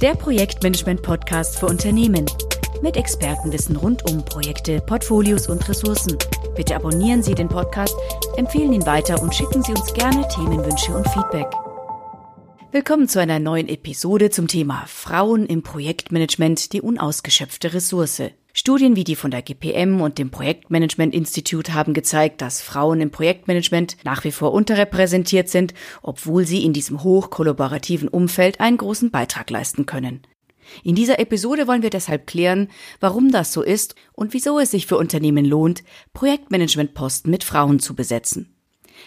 der Projektmanagement-Podcast für Unternehmen. Mit Expertenwissen rund um Projekte, Portfolios und Ressourcen. Bitte abonnieren Sie den Podcast, empfehlen ihn weiter und schicken Sie uns gerne Themenwünsche und Feedback. Willkommen zu einer neuen Episode zum Thema Frauen im Projektmanagement, die unausgeschöpfte Ressource. Studien wie die von der GPM und dem Projektmanagement Institut haben gezeigt, dass Frauen im Projektmanagement nach wie vor unterrepräsentiert sind, obwohl sie in diesem hochkollaborativen Umfeld einen großen Beitrag leisten können. In dieser Episode wollen wir deshalb klären, warum das so ist und wieso es sich für Unternehmen lohnt, Projektmanagementposten mit Frauen zu besetzen.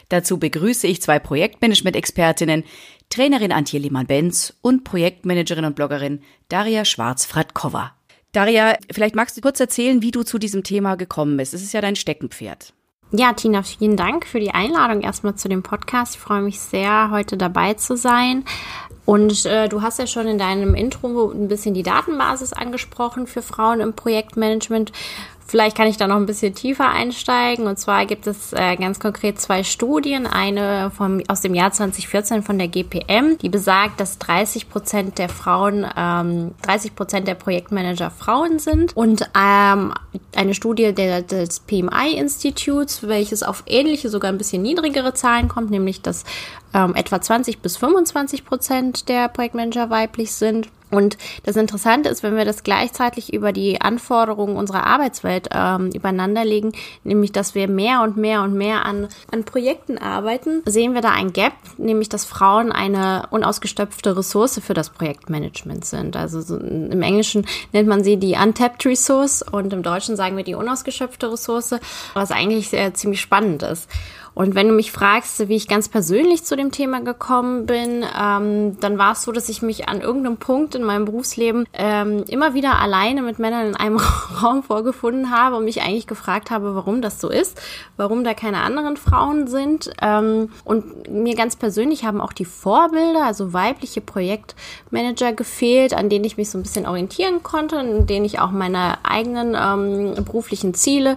Dazu begrüße ich zwei Projektmanagement-Expertinnen, Trainerin Antje Lehmann-Benz und Projektmanagerin und Bloggerin Daria Schwarz-Fratkova. Daria, vielleicht magst du kurz erzählen, wie du zu diesem Thema gekommen bist. Es ist ja dein Steckenpferd. Ja, Tina, vielen Dank für die Einladung erstmal zu dem Podcast. Ich freue mich sehr, heute dabei zu sein. Und äh, du hast ja schon in deinem Intro ein bisschen die Datenbasis angesprochen für Frauen im Projektmanagement. Vielleicht kann ich da noch ein bisschen tiefer einsteigen. Und zwar gibt es äh, ganz konkret zwei Studien. Eine vom, aus dem Jahr 2014 von der GPM, die besagt, dass 30 Prozent der Frauen, ähm, 30 Prozent der Projektmanager Frauen sind. Und ähm, eine Studie der, des PMI-Instituts, welches auf ähnliche, sogar ein bisschen niedrigere Zahlen kommt, nämlich dass ähm, etwa 20 bis 25 Prozent der Projektmanager weiblich sind. Und das Interessante ist, wenn wir das gleichzeitig über die Anforderungen unserer Arbeitswelt ähm, übereinander nämlich dass wir mehr und mehr und mehr an, an Projekten arbeiten, sehen wir da ein Gap, nämlich dass Frauen eine unausgestopfte Ressource für das Projektmanagement sind. Also so im Englischen nennt man sie die untapped resource und im Deutschen sagen wir die unausgeschöpfte Ressource, was eigentlich sehr, ziemlich spannend ist. Und wenn du mich fragst, wie ich ganz persönlich zu dem Thema gekommen bin, ähm, dann war es so, dass ich mich an irgendeinem Punkt in meinem Berufsleben ähm, immer wieder alleine mit Männern in einem Raum vorgefunden habe und mich eigentlich gefragt habe, warum das so ist, warum da keine anderen Frauen sind. Ähm, und mir ganz persönlich haben auch die Vorbilder, also weibliche Projektmanager gefehlt, an denen ich mich so ein bisschen orientieren konnte, in denen ich auch meine eigenen ähm, beruflichen Ziele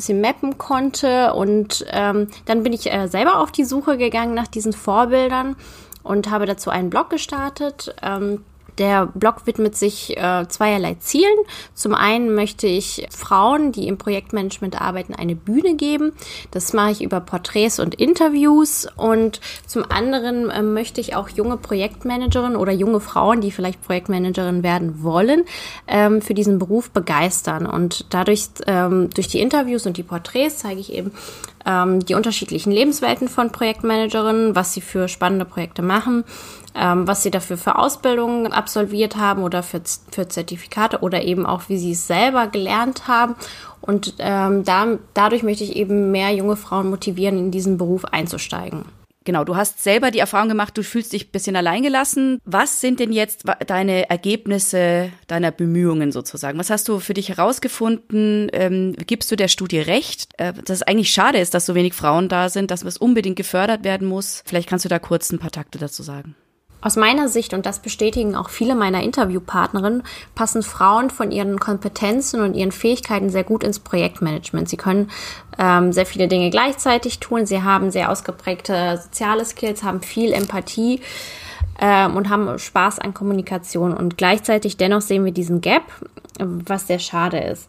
bisschen mappen konnte. Und ähm, dann bin ich äh, selber auf die Suche gegangen nach diesen Vorbildern und habe dazu einen Blog gestartet. Ähm, der Blog widmet sich äh, zweierlei Zielen. Zum einen möchte ich Frauen, die im Projektmanagement arbeiten, eine Bühne geben. Das mache ich über Porträts und Interviews. Und zum anderen äh, möchte ich auch junge Projektmanagerinnen oder junge Frauen, die vielleicht Projektmanagerin werden wollen, ähm, für diesen Beruf begeistern. Und dadurch, ähm, durch die Interviews und die Porträts zeige ich eben ähm, die unterschiedlichen Lebenswelten von Projektmanagerinnen, was sie für spannende Projekte machen ähm, was sie dafür für Ausbildungen absolviert haben oder für, für Zertifikate oder eben auch, wie sie es selber gelernt haben. Und ähm, da, dadurch möchte ich eben mehr junge Frauen motivieren, in diesen Beruf einzusteigen. Genau, du hast selber die Erfahrung gemacht, du fühlst dich ein bisschen alleingelassen. Was sind denn jetzt deine Ergebnisse deiner Bemühungen sozusagen? Was hast du für dich herausgefunden? Ähm, gibst du der Studie recht, äh, dass es eigentlich schade ist, dass so wenig Frauen da sind, dass es unbedingt gefördert werden muss? Vielleicht kannst du da kurz ein paar Takte dazu sagen. Aus meiner Sicht, und das bestätigen auch viele meiner Interviewpartnerinnen, passen Frauen von ihren Kompetenzen und ihren Fähigkeiten sehr gut ins Projektmanagement. Sie können ähm, sehr viele Dinge gleichzeitig tun. Sie haben sehr ausgeprägte soziale Skills, haben viel Empathie ähm, und haben Spaß an Kommunikation. Und gleichzeitig dennoch sehen wir diesen Gap, was sehr schade ist.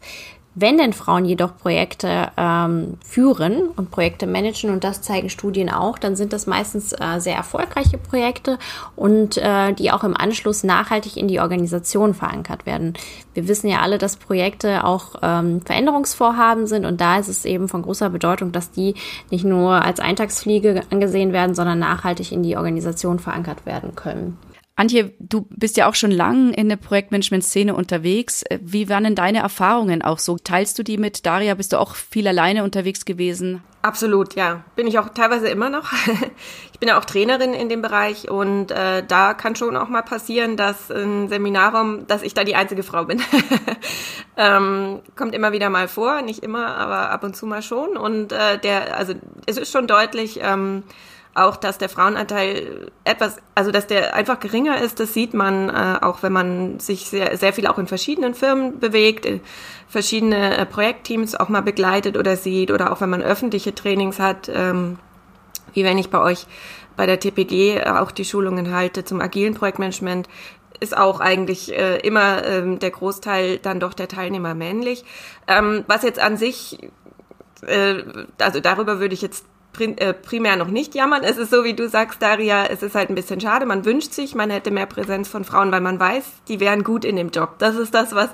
Wenn denn Frauen jedoch Projekte ähm, führen und Projekte managen, und das zeigen Studien auch, dann sind das meistens äh, sehr erfolgreiche Projekte und äh, die auch im Anschluss nachhaltig in die Organisation verankert werden. Wir wissen ja alle, dass Projekte auch ähm, Veränderungsvorhaben sind und da ist es eben von großer Bedeutung, dass die nicht nur als Eintagsfliege angesehen werden, sondern nachhaltig in die Organisation verankert werden können. Antje, du bist ja auch schon lang in der Projektmanagement-Szene unterwegs. Äh, wie waren denn deine Erfahrungen auch so? Teilst du die mit Daria? Bist du auch viel alleine unterwegs gewesen? Absolut, ja. Bin ich auch teilweise immer noch. ich bin ja auch Trainerin in dem Bereich und äh, da kann schon auch mal passieren, dass ein Seminarraum, dass ich da die einzige Frau bin. ähm, kommt immer wieder mal vor, nicht immer, aber ab und zu mal schon. Und äh, der, also es ist schon deutlich, ähm, auch, dass der Frauenanteil etwas, also dass der einfach geringer ist, das sieht man äh, auch, wenn man sich sehr, sehr viel auch in verschiedenen Firmen bewegt, äh, verschiedene äh, Projektteams auch mal begleitet oder sieht oder auch wenn man öffentliche Trainings hat, ähm, wie wenn ich bei euch bei der TPG auch die Schulungen halte zum agilen Projektmanagement, ist auch eigentlich äh, immer ähm, der Großteil dann doch der Teilnehmer männlich. Ähm, was jetzt an sich, äh, also darüber würde ich jetzt äh, primär noch nicht jammern. Es ist so, wie du sagst, Daria, es ist halt ein bisschen schade. Man wünscht sich, man hätte mehr Präsenz von Frauen, weil man weiß, die wären gut in dem Job. Das ist das, was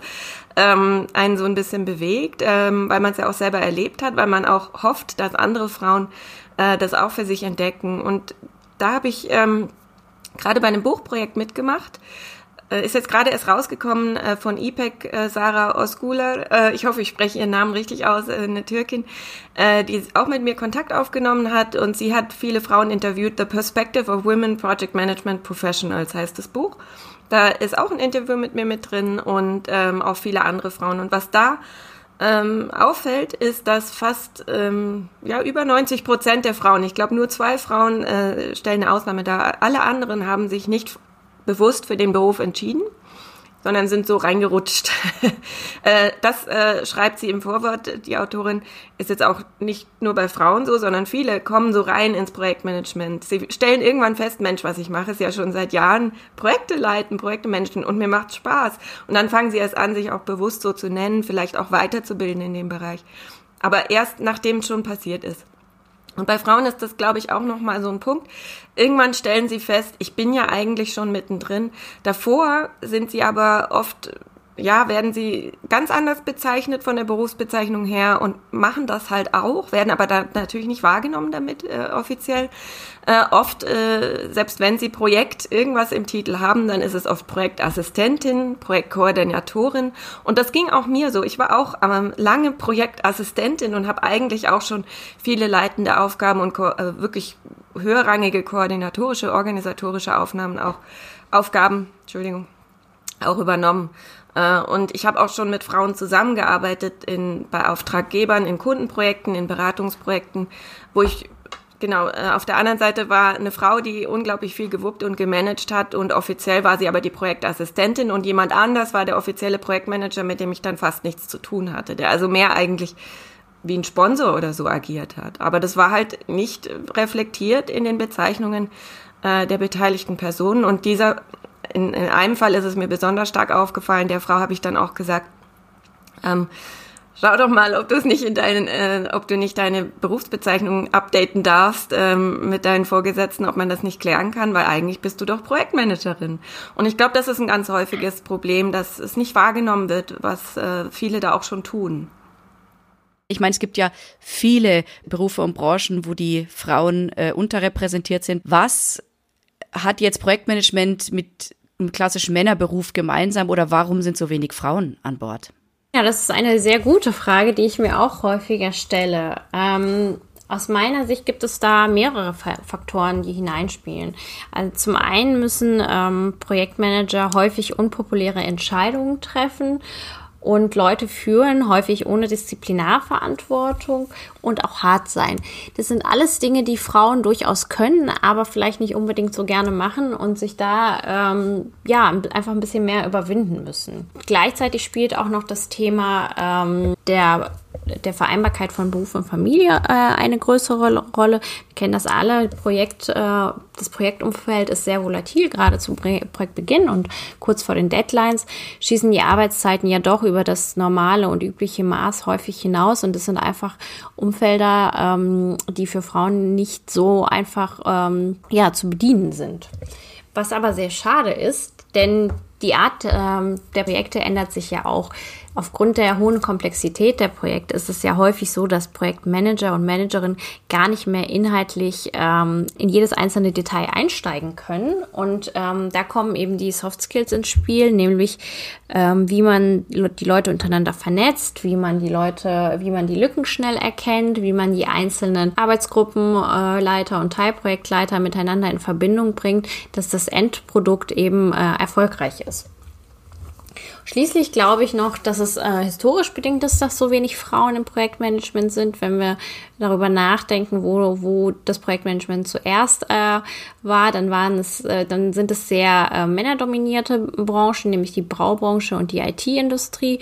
ähm, einen so ein bisschen bewegt, ähm, weil man es ja auch selber erlebt hat, weil man auch hofft, dass andere Frauen äh, das auch für sich entdecken. Und da habe ich ähm, gerade bei einem Buchprojekt mitgemacht äh, ist jetzt gerade erst rausgekommen äh, von IPEC äh, Sarah Osguler. Äh, ich hoffe, ich spreche ihren Namen richtig aus, äh, eine Türkin, äh, die auch mit mir Kontakt aufgenommen hat und sie hat viele Frauen interviewt. The Perspective of Women Project Management Professionals heißt das Buch. Da ist auch ein Interview mit mir mit drin und ähm, auch viele andere Frauen. Und was da ähm, auffällt, ist, dass fast ähm, ja über 90 Prozent der Frauen, ich glaube nur zwei Frauen äh, stellen eine Ausnahme dar, alle anderen haben sich nicht bewusst für den Beruf entschieden, sondern sind so reingerutscht. Äh, das äh, schreibt sie im Vorwort, die Autorin, ist jetzt auch nicht nur bei Frauen so, sondern viele kommen so rein ins Projektmanagement. Sie stellen irgendwann fest, Mensch, was ich mache, ist ja schon seit Jahren Projekte leiten, Projekte managen und mir macht Spaß. Und dann fangen sie erst an, sich auch bewusst so zu nennen, vielleicht auch weiterzubilden in dem Bereich. Aber erst nachdem es schon passiert ist. Und bei Frauen ist das, glaube ich, auch nochmal so ein Punkt. Irgendwann stellen sie fest, ich bin ja eigentlich schon mittendrin. Davor sind sie aber oft ja, werden sie ganz anders bezeichnet von der Berufsbezeichnung her und machen das halt auch, werden aber da natürlich nicht wahrgenommen damit äh, offiziell. Äh, oft, äh, selbst wenn sie Projekt irgendwas im Titel haben, dann ist es oft Projektassistentin, Projektkoordinatorin und das ging auch mir so. Ich war auch ähm, lange Projektassistentin und habe eigentlich auch schon viele leitende Aufgaben und äh, wirklich höherrangige koordinatorische, organisatorische Aufnahmen auch Aufgaben, Entschuldigung, auch übernommen. Äh, und ich habe auch schon mit Frauen zusammengearbeitet in, bei Auftraggebern, in Kundenprojekten, in Beratungsprojekten, wo ich Genau, äh, auf der anderen Seite war eine Frau, die unglaublich viel gewuppt und gemanagt hat und offiziell war sie aber die Projektassistentin und jemand anders war der offizielle Projektmanager, mit dem ich dann fast nichts zu tun hatte, der also mehr eigentlich wie ein Sponsor oder so agiert hat. Aber das war halt nicht reflektiert in den Bezeichnungen äh, der beteiligten Personen und dieser in, in einem Fall ist es mir besonders stark aufgefallen. Der Frau habe ich dann auch gesagt, ähm, schau doch mal, ob du es nicht in deinen, äh, ob du nicht deine Berufsbezeichnung updaten darfst ähm, mit deinen Vorgesetzten, ob man das nicht klären kann, weil eigentlich bist du doch Projektmanagerin. Und ich glaube, das ist ein ganz häufiges Problem, dass es nicht wahrgenommen wird, was äh, viele da auch schon tun. Ich meine, es gibt ja viele Berufe und Branchen, wo die Frauen äh, unterrepräsentiert sind. Was hat jetzt Projektmanagement mit einem klassischen Männerberuf gemeinsam oder warum sind so wenig Frauen an Bord? Ja, das ist eine sehr gute Frage, die ich mir auch häufiger stelle. Ähm, aus meiner Sicht gibt es da mehrere Faktoren, die hineinspielen. Also zum einen müssen ähm, Projektmanager häufig unpopuläre Entscheidungen treffen und Leute führen, häufig ohne Disziplinarverantwortung und auch hart sein. Das sind alles Dinge, die Frauen durchaus können, aber vielleicht nicht unbedingt so gerne machen und sich da ähm, ja einfach ein bisschen mehr überwinden müssen. Gleichzeitig spielt auch noch das Thema ähm, der der Vereinbarkeit von Beruf und Familie äh, eine größere Rolle. Wir kennen das alle. Projekt, äh, das Projektumfeld ist sehr volatil, gerade zum Projektbeginn und kurz vor den Deadlines schießen die Arbeitszeiten ja doch über das normale und übliche Maß häufig hinaus und es sind einfach Umfelder, ähm, die für Frauen nicht so einfach ähm, ja, zu bedienen sind. Was aber sehr schade ist, denn die Art ähm, der Projekte ändert sich ja auch. Aufgrund der hohen Komplexität der Projekte ist es ja häufig so, dass Projektmanager und Managerinnen gar nicht mehr inhaltlich ähm, in jedes einzelne Detail einsteigen können. Und ähm, da kommen eben die Soft Skills ins Spiel, nämlich ähm, wie man die Leute untereinander vernetzt, wie man die Leute, wie man die Lücken schnell erkennt, wie man die einzelnen Arbeitsgruppenleiter äh, und Teilprojektleiter miteinander in Verbindung bringt, dass das Endprodukt eben äh, erfolgreich ist. Schließlich glaube ich noch, dass es äh, historisch bedingt ist, dass so wenig Frauen im Projektmanagement sind. Wenn wir darüber nachdenken, wo, wo das Projektmanagement zuerst äh, war, dann waren es, äh, dann sind es sehr äh, männerdominierte Branchen, nämlich die Braubranche und die IT-Industrie.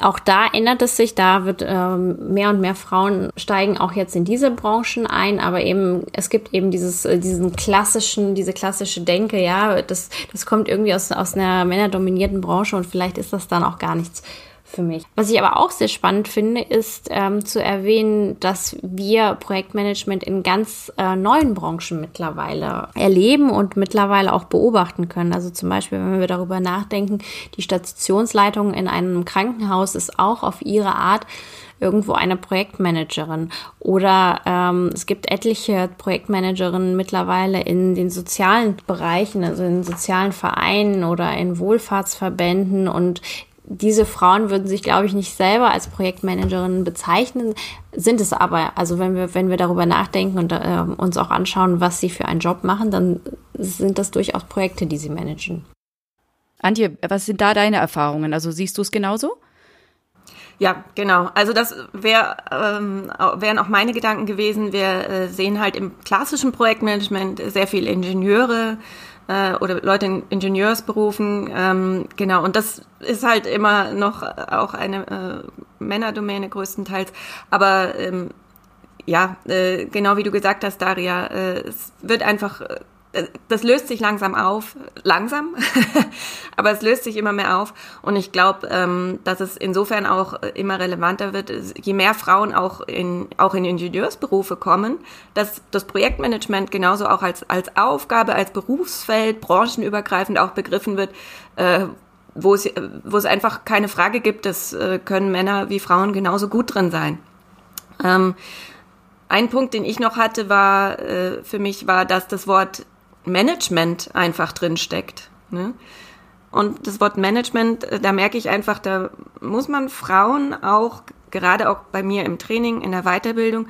Auch da ändert es sich, da wird ähm, mehr und mehr Frauen steigen auch jetzt in diese Branchen ein, aber eben es gibt eben dieses äh, diesen klassischen diese klassische Denke, ja, das das kommt irgendwie aus aus einer männerdominierten Branche und vielleicht ist das dann auch gar nichts für mich. Was ich aber auch sehr spannend finde, ist ähm, zu erwähnen, dass wir Projektmanagement in ganz äh, neuen Branchen mittlerweile erleben und mittlerweile auch beobachten können. Also zum Beispiel, wenn wir darüber nachdenken, die Stationsleitung in einem Krankenhaus ist auch auf ihre Art irgendwo eine Projektmanagerin oder ähm, es gibt etliche Projektmanagerinnen mittlerweile in den sozialen Bereichen, also in sozialen Vereinen oder in Wohlfahrtsverbänden und diese Frauen würden sich, glaube ich, nicht selber als Projektmanagerinnen bezeichnen, sind es aber. Also wenn wir, wenn wir darüber nachdenken und äh, uns auch anschauen, was sie für einen Job machen, dann sind das durchaus Projekte, die sie managen. Antje, was sind da deine Erfahrungen? Also siehst du es genauso? Ja, genau. Also das wär, ähm, wären auch meine Gedanken gewesen. Wir äh, sehen halt im klassischen Projektmanagement sehr viele Ingenieure, äh, oder Leute in Ingenieursberufen, ähm, genau. Und das ist halt immer noch auch eine äh, Männerdomäne größtenteils. Aber ähm, ja, äh, genau wie du gesagt hast, Daria, äh, es wird einfach äh, das löst sich langsam auf, langsam, aber es löst sich immer mehr auf. Und ich glaube, ähm, dass es insofern auch immer relevanter wird, je mehr Frauen auch in, auch in Ingenieursberufe kommen, dass das Projektmanagement genauso auch als, als Aufgabe, als Berufsfeld, branchenübergreifend auch begriffen wird, äh, wo es, wo es einfach keine Frage gibt, das äh, können Männer wie Frauen genauso gut drin sein. Ähm, ein Punkt, den ich noch hatte, war äh, für mich war, dass das Wort Management einfach drin steckt. Ne? Und das Wort Management, äh, da merke ich einfach, da muss man Frauen auch, gerade auch bei mir im Training, in der Weiterbildung,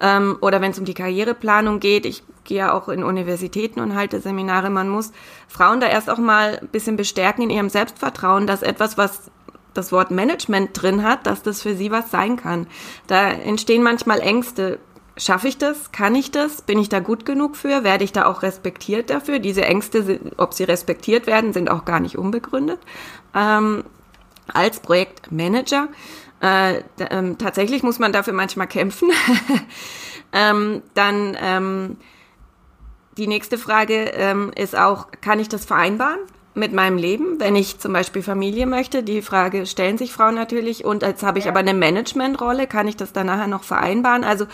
ähm, oder wenn es um die Karriereplanung geht, ich gehe ja auch in Universitäten und halte Seminare, man muss Frauen da erst auch mal ein bisschen bestärken in ihrem Selbstvertrauen, dass etwas, was das Wort Management drin hat, dass das für sie was sein kann. Da entstehen manchmal Ängste. Schaffe ich das? Kann ich das? Bin ich da gut genug für? Werde ich da auch respektiert dafür? Diese Ängste, sind, ob sie respektiert werden, sind auch gar nicht unbegründet. Ähm, als Projektmanager. Äh, ähm, tatsächlich muss man dafür manchmal kämpfen. ähm, dann ähm, die nächste Frage ähm, ist auch, kann ich das vereinbaren? Mit meinem Leben, wenn ich zum Beispiel Familie möchte. Die Frage stellen sich Frauen natürlich. Und jetzt habe ich ja. aber eine Managementrolle. Kann ich das dann nachher noch vereinbaren? Also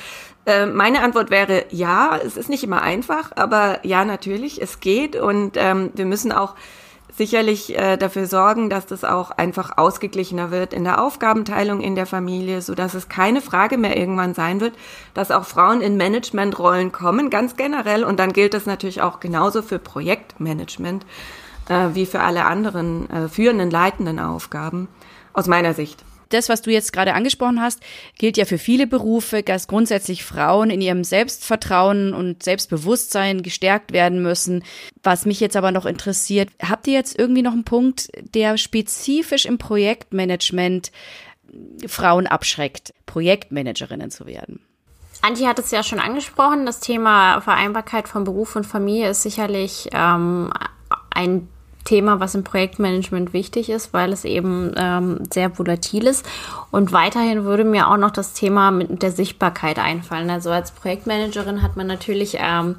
äh, meine Antwort wäre ja. Es ist nicht immer einfach, aber ja, natürlich, es geht. Und ähm, wir müssen auch sicherlich äh, dafür sorgen, dass das auch einfach ausgeglichener wird in der Aufgabenteilung in der Familie, so dass es keine Frage mehr irgendwann sein wird, dass auch Frauen in Managementrollen kommen, ganz generell. Und dann gilt das natürlich auch genauso für Projektmanagement äh, wie für alle anderen äh, führenden, leitenden Aufgaben, aus meiner Sicht. Das, was du jetzt gerade angesprochen hast, gilt ja für viele Berufe, dass grundsätzlich Frauen in ihrem Selbstvertrauen und Selbstbewusstsein gestärkt werden müssen. Was mich jetzt aber noch interessiert, habt ihr jetzt irgendwie noch einen Punkt, der spezifisch im Projektmanagement Frauen abschreckt, Projektmanagerinnen zu werden? Antje hat es ja schon angesprochen, das Thema Vereinbarkeit von Beruf und Familie ist sicherlich ähm, ein Thema, was im Projektmanagement wichtig ist, weil es eben ähm, sehr volatil ist. Und weiterhin würde mir auch noch das Thema mit der Sichtbarkeit einfallen. Also als Projektmanagerin hat man natürlich, ähm,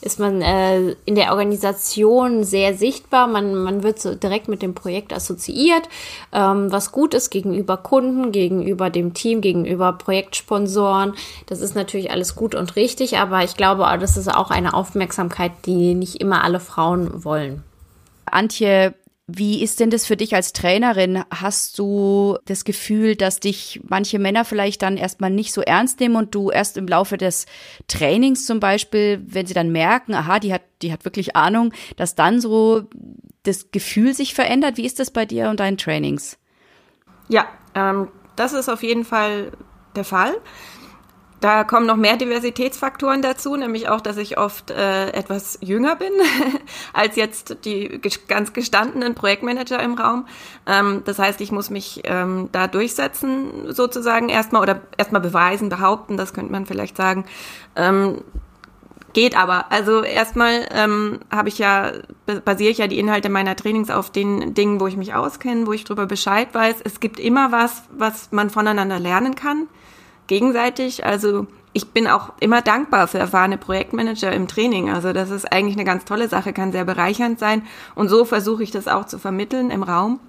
ist man äh, in der Organisation sehr sichtbar. Man, man wird so direkt mit dem Projekt assoziiert, ähm, was gut ist gegenüber Kunden, gegenüber dem Team, gegenüber Projektsponsoren. Das ist natürlich alles gut und richtig, aber ich glaube, das ist auch eine Aufmerksamkeit, die nicht immer alle Frauen wollen. Antje, wie ist denn das für dich als Trainerin? Hast du das Gefühl, dass dich manche Männer vielleicht dann erstmal nicht so ernst nehmen und du erst im Laufe des Trainings zum Beispiel, wenn sie dann merken, aha, die hat, die hat wirklich Ahnung, dass dann so das Gefühl sich verändert? Wie ist das bei dir und deinen Trainings? Ja, ähm, das ist auf jeden Fall der Fall. Da kommen noch mehr Diversitätsfaktoren dazu, nämlich auch, dass ich oft äh, etwas jünger bin als jetzt die ganz gestandenen Projektmanager im Raum. Ähm, das heißt, ich muss mich ähm, da durchsetzen sozusagen erstmal oder erstmal beweisen, behaupten, das könnte man vielleicht sagen. Ähm, Geht aber. Also erstmal ähm, habe ich ja, basiere ich ja die Inhalte meiner Trainings auf den Dingen, wo ich mich auskenne, wo ich drüber Bescheid weiß. Es gibt immer was, was man voneinander lernen kann, gegenseitig. Also ich bin auch immer dankbar für erfahrene Projektmanager im Training. Also das ist eigentlich eine ganz tolle Sache, kann sehr bereichernd sein. Und so versuche ich das auch zu vermitteln im Raum.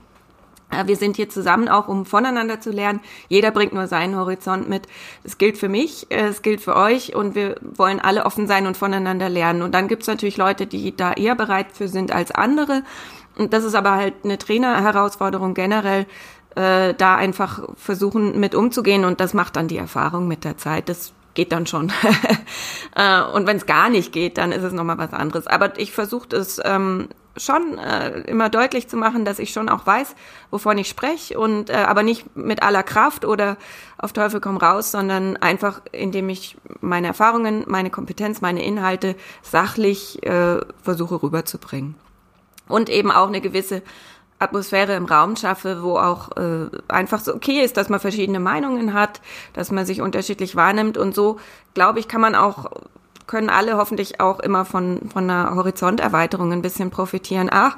Wir sind hier zusammen auch, um voneinander zu lernen. Jeder bringt nur seinen Horizont mit. Es gilt für mich, äh, es gilt für euch und wir wollen alle offen sein und voneinander lernen. Und dann gibt es natürlich Leute, die da eher bereit für sind als andere. Und das ist aber halt eine Trainerherausforderung generell, äh, da einfach versuchen mit umzugehen und das macht dann die Erfahrung mit der Zeit. Das geht dann schon. Äh, und wenn es gar nicht geht, dann ist es nochmal was anderes. Aber ich versuche es ähm, schon äh, immer deutlich zu machen, dass ich schon auch weiß, wovon ich spreche und äh, aber nicht mit aller Kraft oder auf Teufel komm raus, sondern einfach indem ich meine Erfahrungen, meine Kompetenz, meine Inhalte sachlich äh, versuche rüberzubringen und eben auch eine gewisse Atmosphäre im Raum schaffe, wo auch äh, einfach so okay ist, dass man verschiedene Meinungen hat, dass man sich unterschiedlich wahrnimmt und so glaube ich kann man auch können alle hoffentlich auch immer von, von einer Horizonterweiterung ein bisschen profitieren. Ach,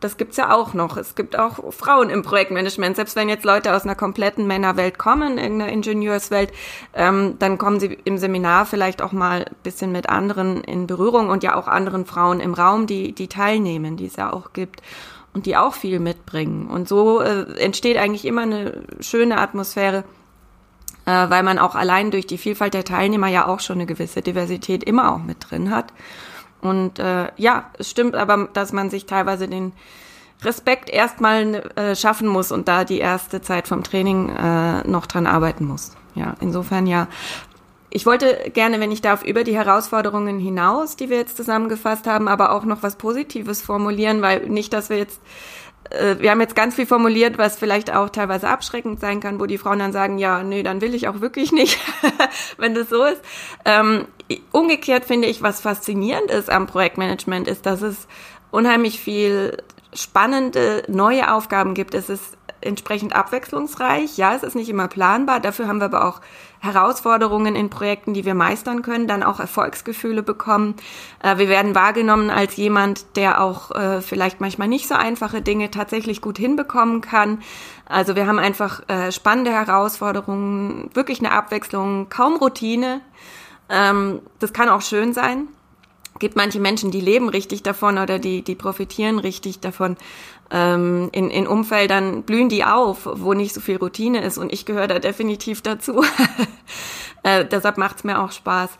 das gibt's ja auch noch. Es gibt auch Frauen im Projektmanagement. Selbst wenn jetzt Leute aus einer kompletten Männerwelt kommen, in der Ingenieurswelt, ähm, dann kommen sie im Seminar vielleicht auch mal ein bisschen mit anderen in Berührung und ja auch anderen Frauen im Raum, die, die teilnehmen, die es ja auch gibt und die auch viel mitbringen. Und so äh, entsteht eigentlich immer eine schöne Atmosphäre, äh, weil man auch allein durch die Vielfalt der Teilnehmer ja auch schon eine gewisse Diversität immer auch mit drin hat. Und äh, ja, es stimmt aber, dass man sich teilweise den Respekt erstmal äh, schaffen muss und da die erste Zeit vom Training äh, noch dran arbeiten muss. Ja, insofern ja. Ich wollte gerne, wenn ich darf, über die Herausforderungen hinaus, die wir jetzt zusammengefasst haben, aber auch noch was Positives formulieren, weil nicht, dass wir jetzt äh, wir haben jetzt ganz viel formuliert, was vielleicht auch teilweise abschreckend sein kann, wo die Frauen dann sagen, ja, nee, dann will ich auch wirklich nicht, wenn das so ist. Ähm, umgekehrt finde ich, was faszinierend ist am Projektmanagement, ist, dass es unheimlich viel spannende neue Aufgaben gibt. Es ist entsprechend abwechslungsreich. Ja, es ist nicht immer planbar. Dafür haben wir aber auch Herausforderungen in Projekten, die wir meistern können, dann auch Erfolgsgefühle bekommen. Äh, wir werden wahrgenommen als jemand, der auch äh, vielleicht manchmal nicht so einfache Dinge tatsächlich gut hinbekommen kann. Also wir haben einfach äh, spannende Herausforderungen, wirklich eine Abwechslung, kaum Routine. Ähm, das kann auch schön sein gibt manche Menschen, die leben richtig davon oder die, die profitieren richtig davon ähm, in, in Umfeldern blühen die auf, wo nicht so viel Routine ist und ich gehöre da definitiv dazu. äh, deshalb macht's mir auch Spaß.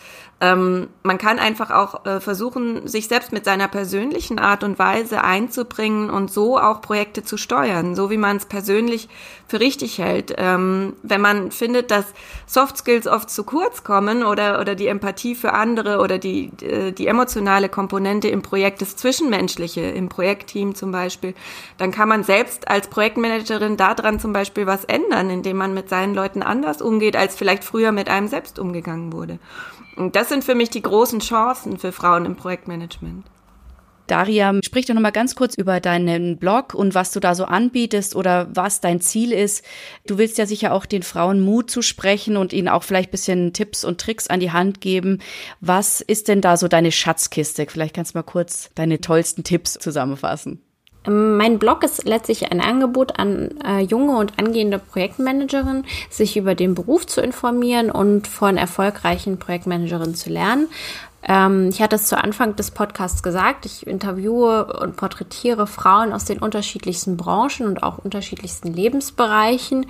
Ähm, man kann einfach auch äh, versuchen, sich selbst mit seiner persönlichen Art und Weise einzubringen und so auch Projekte zu steuern, so wie man es persönlich für richtig hält. Ähm, wenn man findet, dass Soft Skills oft zu kurz kommen oder, oder die Empathie für andere oder die, äh, die emotionale Komponente im Projekt, das Zwischenmenschliche, im Projektteam zum Beispiel, dann kann man selbst als Projektmanagerin daran zum Beispiel was ändern, indem man mit seinen Leuten anders umgeht, als vielleicht früher mit einem selbst umgegangen wurde. Und das sind für mich die großen Chancen für Frauen im Projektmanagement. Daria, sprich doch noch mal ganz kurz über deinen Blog und was du da so anbietest oder was dein Ziel ist. Du willst ja sicher auch den Frauen Mut zu sprechen und ihnen auch vielleicht bisschen Tipps und Tricks an die Hand geben. Was ist denn da so deine Schatzkiste? Vielleicht kannst du mal kurz deine tollsten Tipps zusammenfassen. Mein Blog ist letztlich ein Angebot an äh, junge und angehende Projektmanagerinnen, sich über den Beruf zu informieren und von erfolgreichen Projektmanagerinnen zu lernen. Ähm, ich hatte es zu Anfang des Podcasts gesagt, ich interviewe und porträtiere Frauen aus den unterschiedlichsten Branchen und auch unterschiedlichsten Lebensbereichen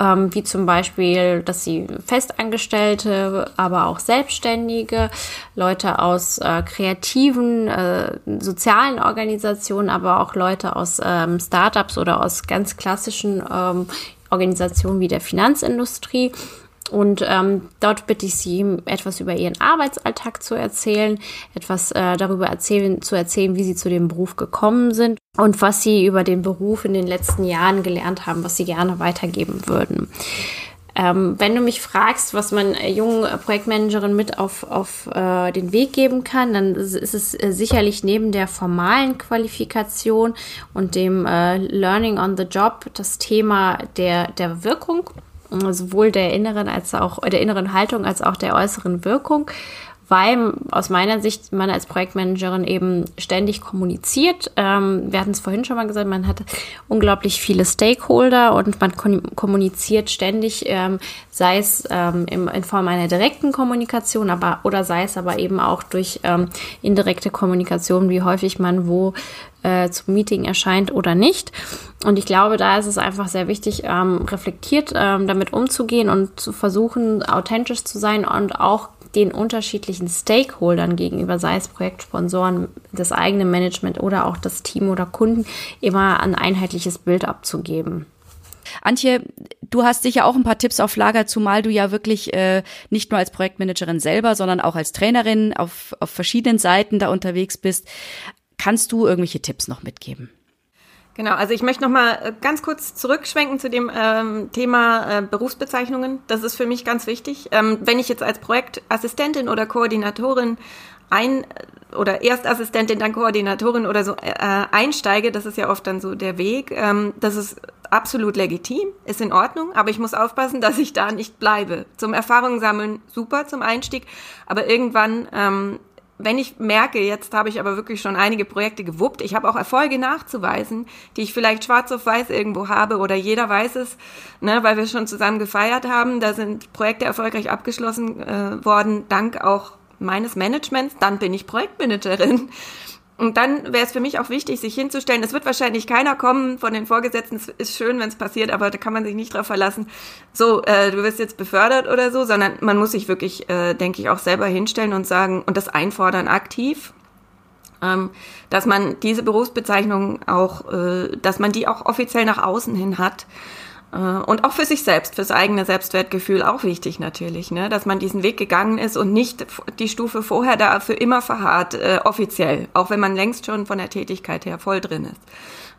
ähm, wie zum Beispiel, dass sie Festangestellte, aber auch Selbstständige, Leute aus äh, kreativen, äh, sozialen Organisationen, aber auch Leute aus ähm, Startups oder aus ganz klassischen ähm, Organisationen wie der Finanzindustrie und ähm, dort bitte ich Sie, etwas über Ihren Arbeitsalltag zu erzählen, etwas äh, darüber erzählen, zu erzählen, wie Sie zu dem Beruf gekommen sind und was Sie über den Beruf in den letzten Jahren gelernt haben, was Sie gerne weitergeben würden. Ähm, wenn du mich fragst, was man äh, jungen Projektmanagerinnen mit auf, auf äh, den Weg geben kann, dann ist es äh, sicherlich neben der formalen Qualifikation und dem äh, Learning on the Job das Thema der, der Wirkung sowohl der inneren als auch der inneren Haltung als auch der äußeren Wirkung, weil aus meiner Sicht man als Projektmanagerin eben ständig kommuniziert. Ähm, wir hatten es vorhin schon mal gesagt, man hat unglaublich viele Stakeholder und man kommuniziert ständig, ähm, sei es ähm, in Form einer direkten Kommunikation, aber oder sei es aber eben auch durch ähm, indirekte Kommunikation, wie häufig man wo äh, zum Meeting erscheint oder nicht. Und ich glaube, da ist es einfach sehr wichtig, ähm, reflektiert ähm, damit umzugehen und zu versuchen, authentisch zu sein und auch den unterschiedlichen Stakeholdern gegenüber, sei es Projektsponsoren, das eigene Management oder auch das Team oder Kunden, immer ein einheitliches Bild abzugeben. Antje, du hast sicher auch ein paar Tipps auf Lager, zumal du ja wirklich äh, nicht nur als Projektmanagerin selber, sondern auch als Trainerin auf, auf verschiedenen Seiten da unterwegs bist. Kannst du irgendwelche Tipps noch mitgeben? Genau, also ich möchte noch mal äh, ganz kurz zurückschwenken zu dem ähm, Thema äh, Berufsbezeichnungen. Das ist für mich ganz wichtig. Ähm, wenn ich jetzt als Projektassistentin oder Koordinatorin ein oder Erstassistentin, dann Koordinatorin oder so äh, einsteige, das ist ja oft dann so der Weg. Ähm, das ist absolut legitim, ist in Ordnung, aber ich muss aufpassen, dass ich da nicht bleibe. Zum Erfahrung sammeln super zum Einstieg, aber irgendwann ähm, wenn ich merke, jetzt habe ich aber wirklich schon einige Projekte gewuppt, ich habe auch Erfolge nachzuweisen, die ich vielleicht schwarz auf weiß irgendwo habe oder jeder weiß es, ne, weil wir schon zusammen gefeiert haben, da sind Projekte erfolgreich abgeschlossen äh, worden, dank auch meines Managements, dann bin ich Projektmanagerin. Und dann wäre es für mich auch wichtig, sich hinzustellen. Es wird wahrscheinlich keiner kommen von den Vorgesetzten. Es ist schön, wenn es passiert, aber da kann man sich nicht drauf verlassen. So, äh, du wirst jetzt befördert oder so, sondern man muss sich wirklich, äh, denke ich, auch selber hinstellen und sagen und das einfordern aktiv, ähm, dass man diese Berufsbezeichnung auch, äh, dass man die auch offiziell nach außen hin hat und auch für sich selbst, fürs eigene Selbstwertgefühl auch wichtig natürlich, ne? dass man diesen Weg gegangen ist und nicht die Stufe vorher da für immer verharrt, äh, offiziell, auch wenn man längst schon von der Tätigkeit her voll drin ist.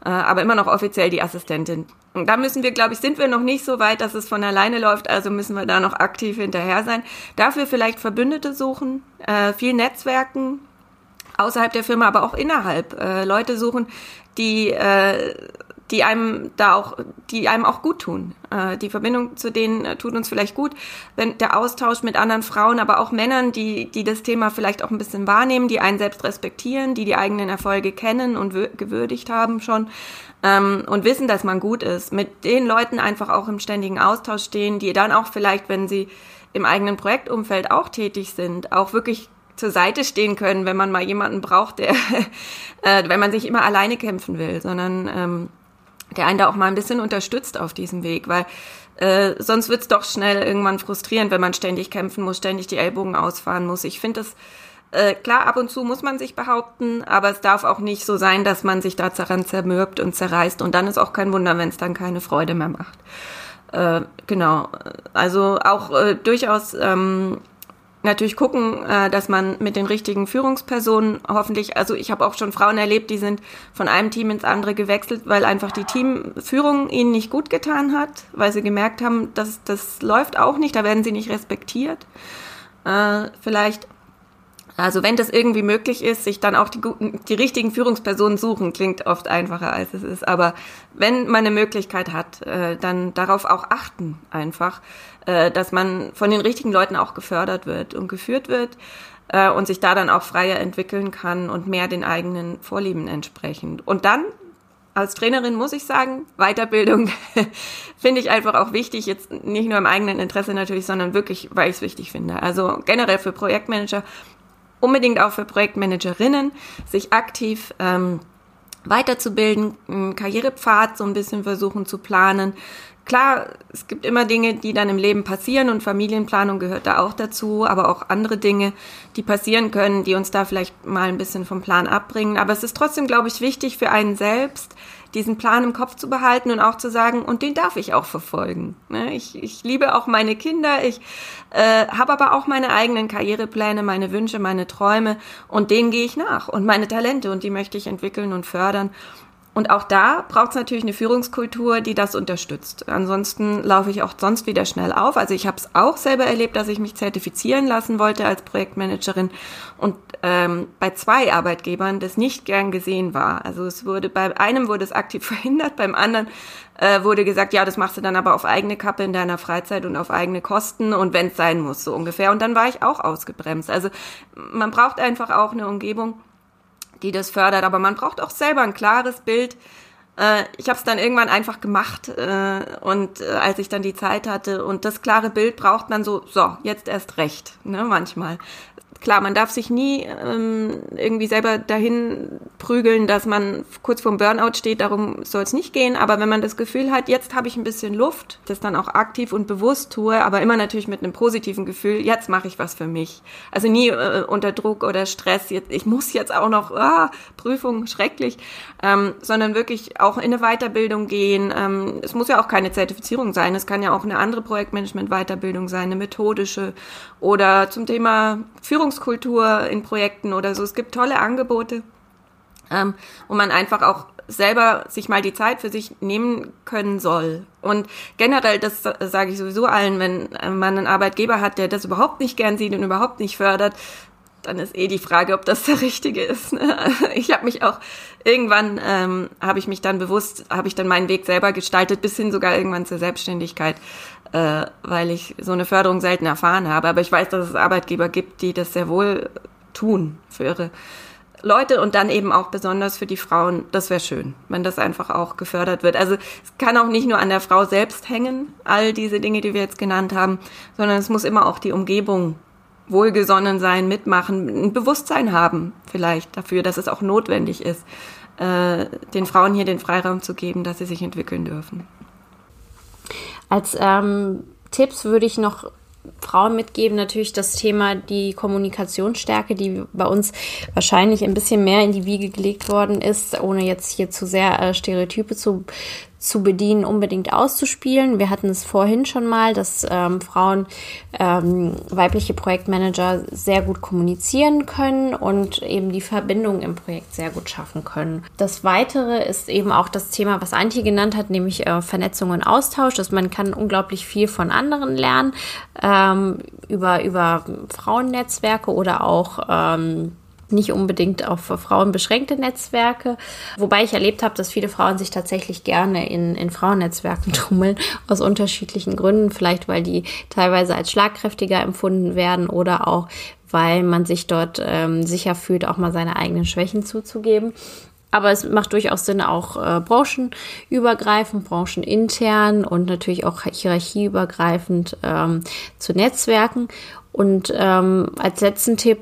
Äh, aber immer noch offiziell die Assistentin. Und da müssen wir, glaube ich, sind wir noch nicht so weit, dass es von alleine läuft, also müssen wir da noch aktiv hinterher sein. Dafür vielleicht Verbündete suchen, äh, viel Netzwerken, außerhalb der Firma, aber auch innerhalb. Äh, Leute suchen, die äh, die einem da auch, die einem auch gut tun. Äh, die Verbindung zu denen äh, tut uns vielleicht gut, wenn der Austausch mit anderen Frauen, aber auch Männern, die, die das Thema vielleicht auch ein bisschen wahrnehmen, die einen selbst respektieren, die die eigenen Erfolge kennen und gewürdigt haben schon ähm, und wissen, dass man gut ist. Mit den Leuten einfach auch im ständigen Austausch stehen, die dann auch vielleicht, wenn sie im eigenen Projektumfeld auch tätig sind, auch wirklich zur Seite stehen können, wenn man mal jemanden braucht, der, äh, wenn man sich immer alleine kämpfen will, sondern ähm, der einen da auch mal ein bisschen unterstützt auf diesem Weg, weil äh, sonst wird's doch schnell irgendwann frustrierend, wenn man ständig kämpfen muss, ständig die Ellbogen ausfahren muss. Ich finde das äh, klar, ab und zu muss man sich behaupten, aber es darf auch nicht so sein, dass man sich da daran zermürbt und zerreißt. Und dann ist auch kein Wunder, wenn es dann keine Freude mehr macht. Äh, genau. Also auch äh, durchaus ähm, natürlich gucken, äh, dass man mit den richtigen Führungspersonen hoffentlich, also ich habe auch schon Frauen erlebt, die sind von einem Team ins andere gewechselt, weil einfach die Teamführung ihnen nicht gut getan hat, weil sie gemerkt haben, dass das läuft auch nicht, da werden sie nicht respektiert. Äh, vielleicht also wenn das irgendwie möglich ist, sich dann auch die guten, die richtigen Führungspersonen suchen, klingt oft einfacher als es ist. Aber wenn man eine Möglichkeit hat, äh, dann darauf auch achten einfach, äh, dass man von den richtigen Leuten auch gefördert wird und geführt wird äh, und sich da dann auch freier entwickeln kann und mehr den eigenen Vorlieben entsprechend. Und dann als Trainerin muss ich sagen, Weiterbildung finde ich einfach auch wichtig, jetzt nicht nur im eigenen Interesse natürlich, sondern wirklich, weil ich es wichtig finde. Also generell für Projektmanager, unbedingt auch für Projektmanagerinnen, sich aktiv ähm, weiterzubilden, einen Karrierepfad so ein bisschen versuchen zu planen, Klar, es gibt immer Dinge, die dann im Leben passieren und Familienplanung gehört da auch dazu, aber auch andere Dinge, die passieren können, die uns da vielleicht mal ein bisschen vom Plan abbringen. Aber es ist trotzdem, glaube ich, wichtig für einen selbst, diesen Plan im Kopf zu behalten und auch zu sagen, und den darf ich auch verfolgen. Ne? Ich, ich liebe auch meine Kinder, ich äh, habe aber auch meine eigenen Karrierepläne, meine Wünsche, meine Träume und denen gehe ich nach und meine Talente und die möchte ich entwickeln und fördern. Und auch da braucht es natürlich eine Führungskultur, die das unterstützt. Ansonsten laufe ich auch sonst wieder schnell auf. Also ich habe es auch selber erlebt, dass ich mich zertifizieren lassen wollte als Projektmanagerin. Und ähm, bei zwei Arbeitgebern das nicht gern gesehen war. Also es wurde bei einem wurde es aktiv verhindert, beim anderen äh, wurde gesagt, ja, das machst du dann aber auf eigene Kappe in deiner Freizeit und auf eigene Kosten und wenn es sein muss, so ungefähr. Und dann war ich auch ausgebremst. Also man braucht einfach auch eine Umgebung, die das fördert, aber man braucht auch selber ein klares Bild, äh, ich habe es dann irgendwann einfach gemacht äh, und äh, als ich dann die Zeit hatte und das klare Bild braucht man so, so, jetzt erst recht, ne, manchmal klar, man darf sich nie ähm, irgendwie selber dahin prügeln, dass man kurz vorm Burnout steht, darum soll es nicht gehen. Aber wenn man das Gefühl hat, jetzt habe ich ein bisschen Luft, das dann auch aktiv und bewusst tue, aber immer natürlich mit einem positiven Gefühl, jetzt mache ich was für mich. Also nie äh, unter Druck oder Stress, jetzt, ich muss jetzt auch noch, ah, Prüfung, schrecklich, ähm, sondern wirklich auch in eine Weiterbildung gehen. Ähm, es muss ja auch keine Zertifizierung sein, es kann ja auch eine andere Projektmanagement-Weiterbildung sein, eine methodische oder zum Thema Führungskultur in Projekten oder so. Es gibt tolle Angebote, ähm, wo man einfach auch selber sich mal die Zeit für sich nehmen können soll. Und generell, das sage ich sowieso allen, wenn man einen Arbeitgeber hat, der das überhaupt nicht gern sieht und überhaupt nicht fördert, dann ist eh die Frage, ob das der richtige ist. Ne? Ich habe mich auch irgendwann ähm, habe ich mich dann bewusst, habe ich dann meinen Weg selber gestaltet, bis hin sogar irgendwann zur Selbstständigkeit äh, weil ich so eine Förderung selten erfahren habe. Aber ich weiß, dass es Arbeitgeber gibt, die das sehr wohl tun für ihre Leute und dann eben auch besonders für die Frauen. Das wäre schön, wenn das einfach auch gefördert wird. Also es kann auch nicht nur an der Frau selbst hängen, all diese Dinge, die wir jetzt genannt haben, sondern es muss immer auch die Umgebung wohlgesonnen sein, mitmachen, ein Bewusstsein haben vielleicht dafür, dass es auch notwendig ist, äh, den Frauen hier den Freiraum zu geben, dass sie sich entwickeln dürfen. Als ähm, Tipps würde ich noch Frauen mitgeben, natürlich das Thema die Kommunikationsstärke, die bei uns wahrscheinlich ein bisschen mehr in die Wiege gelegt worden ist, ohne jetzt hier zu sehr äh, Stereotype zu zu bedienen, unbedingt auszuspielen. Wir hatten es vorhin schon mal, dass ähm, Frauen, ähm, weibliche Projektmanager sehr gut kommunizieren können und eben die Verbindung im Projekt sehr gut schaffen können. Das Weitere ist eben auch das Thema, was Antje genannt hat, nämlich äh, Vernetzung und Austausch, dass man kann unglaublich viel von anderen lernen ähm, über, über Frauennetzwerke oder auch ähm, nicht unbedingt auf Frauen beschränkte Netzwerke, wobei ich erlebt habe, dass viele Frauen sich tatsächlich gerne in, in Frauennetzwerken tummeln, aus unterschiedlichen Gründen, vielleicht weil die teilweise als schlagkräftiger empfunden werden oder auch weil man sich dort ähm, sicher fühlt, auch mal seine eigenen Schwächen zuzugeben. Aber es macht durchaus Sinn, auch äh, branchenübergreifend, branchenintern und natürlich auch hierarchieübergreifend ähm, zu Netzwerken. Und ähm, als letzten Tipp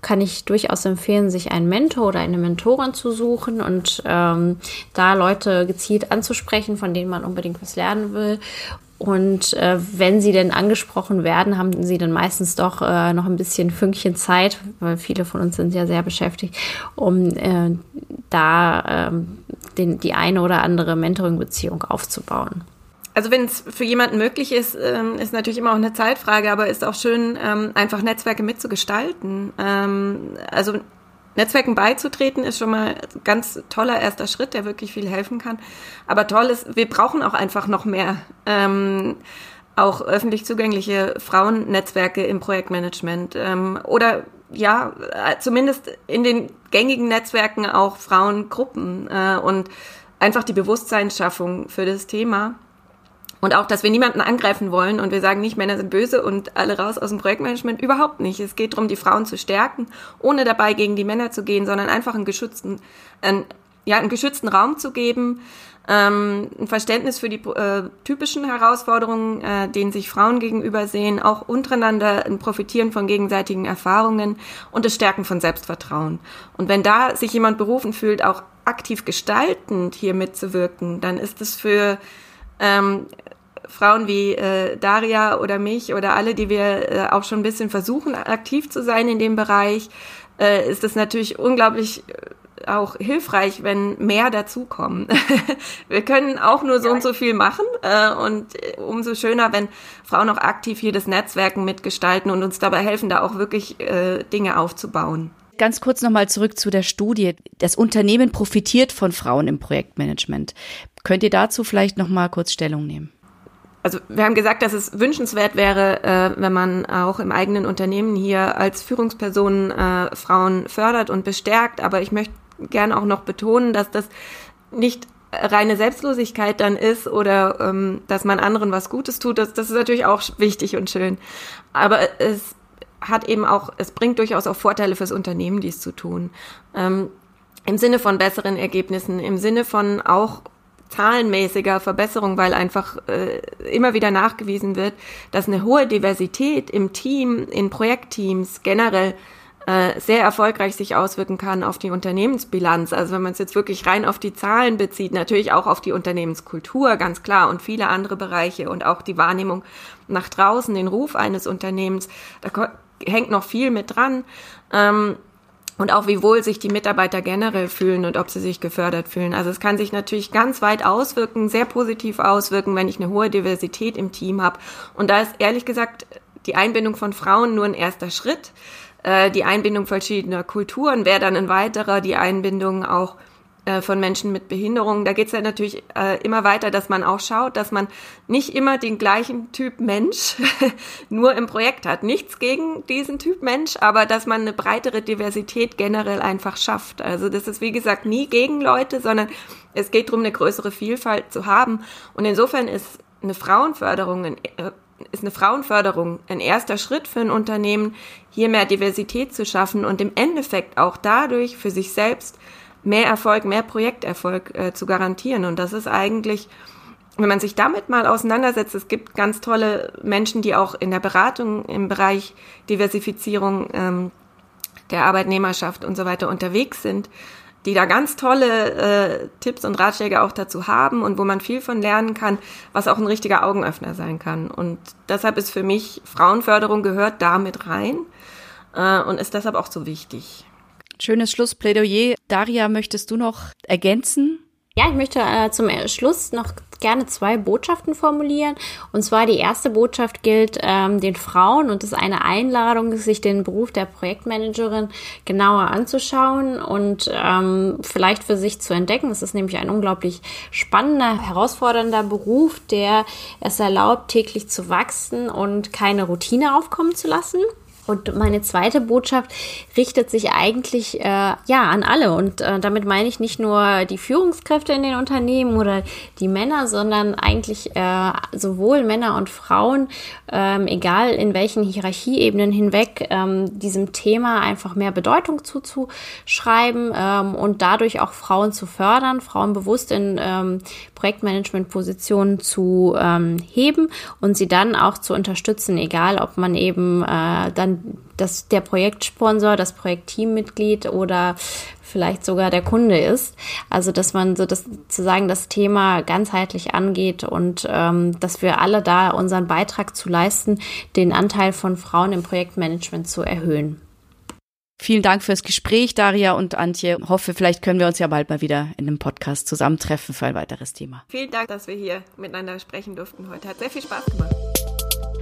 kann ich durchaus empfehlen, sich einen Mentor oder eine Mentorin zu suchen und ähm, da Leute gezielt anzusprechen, von denen man unbedingt was lernen will. Und äh, wenn sie denn angesprochen werden, haben sie dann meistens doch äh, noch ein bisschen Fünkchen Zeit, weil viele von uns sind ja sehr beschäftigt, um äh, da äh, den, die eine oder andere Mentoring-Beziehung aufzubauen also wenn es für jemanden möglich ist, ähm, ist natürlich immer auch eine Zeitfrage, aber ist auch schön, ähm, einfach Netzwerke mitzugestalten. Ähm, also Netzwerken beizutreten ist schon mal ein ganz toller erster Schritt, der wirklich viel helfen kann. Aber toll ist, wir brauchen auch einfach noch mehr. Ähm, auch öffentlich zugängliche Frauennetzwerke im Projektmanagement ähm, oder ja, äh, zumindest in den gängigen Netzwerken auch Frauengruppen äh, und einfach die Bewusstseinsschaffung für das Thema. Und auch, dass wir niemanden angreifen wollen und wir sagen nicht, Männer sind böse und alle raus aus dem Projektmanagement. Überhaupt nicht. Es geht darum, die Frauen zu stärken, ohne dabei gegen die Männer zu gehen, sondern einfach einen geschützten, einen, ja, einen geschützten Raum zu geben, ähm, ein Verständnis für die äh, typischen Herausforderungen, äh, denen sich Frauen gegenüber sehen, auch untereinander ein Profitieren von gegenseitigen Erfahrungen und das Stärken von Selbstvertrauen. Und wenn da sich jemand berufen fühlt, auch aktiv gestaltend hier mitzuwirken, dann ist es für ähm, Frauen wie äh, Daria oder mich oder alle, die wir äh, auch schon ein bisschen versuchen, aktiv zu sein in dem Bereich, äh, ist es natürlich unglaublich äh, auch hilfreich, wenn mehr dazukommen. wir können auch nur so und so viel machen äh, und äh, umso schöner, wenn Frauen auch aktiv hier das Netzwerken mitgestalten und uns dabei helfen, da auch wirklich äh, Dinge aufzubauen. Ganz kurz nochmal zurück zu der Studie. Das Unternehmen profitiert von Frauen im Projektmanagement. Könnt ihr dazu vielleicht nochmal kurz Stellung nehmen? Also wir haben gesagt, dass es wünschenswert wäre, äh, wenn man auch im eigenen Unternehmen hier als Führungsperson äh, Frauen fördert und bestärkt. Aber ich möchte gerne auch noch betonen, dass das nicht reine Selbstlosigkeit dann ist oder ähm, dass man anderen was Gutes tut. Das, das ist natürlich auch wichtig und schön. Aber es hat eben auch, es bringt durchaus auch Vorteile fürs Unternehmen, dies zu tun. Ähm, Im Sinne von besseren Ergebnissen, im Sinne von auch zahlenmäßiger Verbesserung, weil einfach äh, immer wieder nachgewiesen wird, dass eine hohe Diversität im Team, in Projektteams generell äh, sehr erfolgreich sich auswirken kann auf die Unternehmensbilanz. Also wenn man es jetzt wirklich rein auf die Zahlen bezieht, natürlich auch auf die Unternehmenskultur, ganz klar, und viele andere Bereiche und auch die Wahrnehmung nach draußen, den Ruf eines Unternehmens, da hängt noch viel mit dran. Ähm, und auch wie wohl sich die Mitarbeiter generell fühlen und ob sie sich gefördert fühlen. Also es kann sich natürlich ganz weit auswirken, sehr positiv auswirken, wenn ich eine hohe Diversität im Team habe. Und da ist ehrlich gesagt die Einbindung von Frauen nur ein erster Schritt. Äh, die Einbindung verschiedener Kulturen wäre dann ein weiterer, die Einbindung auch von Menschen mit Behinderungen. Da geht es ja natürlich äh, immer weiter, dass man auch schaut, dass man nicht immer den gleichen Typ Mensch nur im Projekt hat. Nichts gegen diesen Typ Mensch, aber dass man eine breitere Diversität generell einfach schafft. Also das ist, wie gesagt, nie gegen Leute, sondern es geht darum, eine größere Vielfalt zu haben. Und insofern ist eine Frauenförderung ein, äh, ist eine Frauenförderung ein erster Schritt für ein Unternehmen, hier mehr Diversität zu schaffen und im Endeffekt auch dadurch für sich selbst mehr Erfolg, mehr Projekterfolg äh, zu garantieren. Und das ist eigentlich, wenn man sich damit mal auseinandersetzt, es gibt ganz tolle Menschen, die auch in der Beratung im Bereich Diversifizierung ähm, der Arbeitnehmerschaft und so weiter unterwegs sind, die da ganz tolle äh, Tipps und Ratschläge auch dazu haben und wo man viel von lernen kann, was auch ein richtiger Augenöffner sein kann. Und deshalb ist für mich Frauenförderung gehört da mit rein äh, und ist deshalb auch so wichtig. Schönes Schlussplädoyer. Daria, möchtest du noch ergänzen? Ja, ich möchte äh, zum Schluss noch gerne zwei Botschaften formulieren. Und zwar die erste Botschaft gilt ähm, den Frauen und ist eine Einladung, sich den Beruf der Projektmanagerin genauer anzuschauen und ähm, vielleicht für sich zu entdecken. Es ist nämlich ein unglaublich spannender, herausfordernder Beruf, der es erlaubt, täglich zu wachsen und keine Routine aufkommen zu lassen. Und meine zweite Botschaft richtet sich eigentlich äh, ja an alle. Und äh, damit meine ich nicht nur die Führungskräfte in den Unternehmen oder die Männer, sondern eigentlich äh, sowohl Männer und Frauen, ähm, egal in welchen Hierarchieebenen hinweg, ähm, diesem Thema einfach mehr Bedeutung zuzuschreiben ähm, und dadurch auch Frauen zu fördern, Frauen bewusst in ähm, Projektmanagement-Positionen zu ähm, heben und sie dann auch zu unterstützen, egal ob man eben äh, dann das, der Projektsponsor, das Projektteammitglied oder vielleicht sogar der Kunde ist. Also dass man so das zu sagen das Thema ganzheitlich angeht und ähm, dass wir alle da unseren Beitrag zu leisten, den Anteil von Frauen im Projektmanagement zu erhöhen. Vielen Dank fürs Gespräch, Daria und Antje. Hoffe, vielleicht können wir uns ja bald mal wieder in einem Podcast zusammentreffen für ein weiteres Thema. Vielen Dank, dass wir hier miteinander sprechen durften heute. Hat sehr viel Spaß gemacht.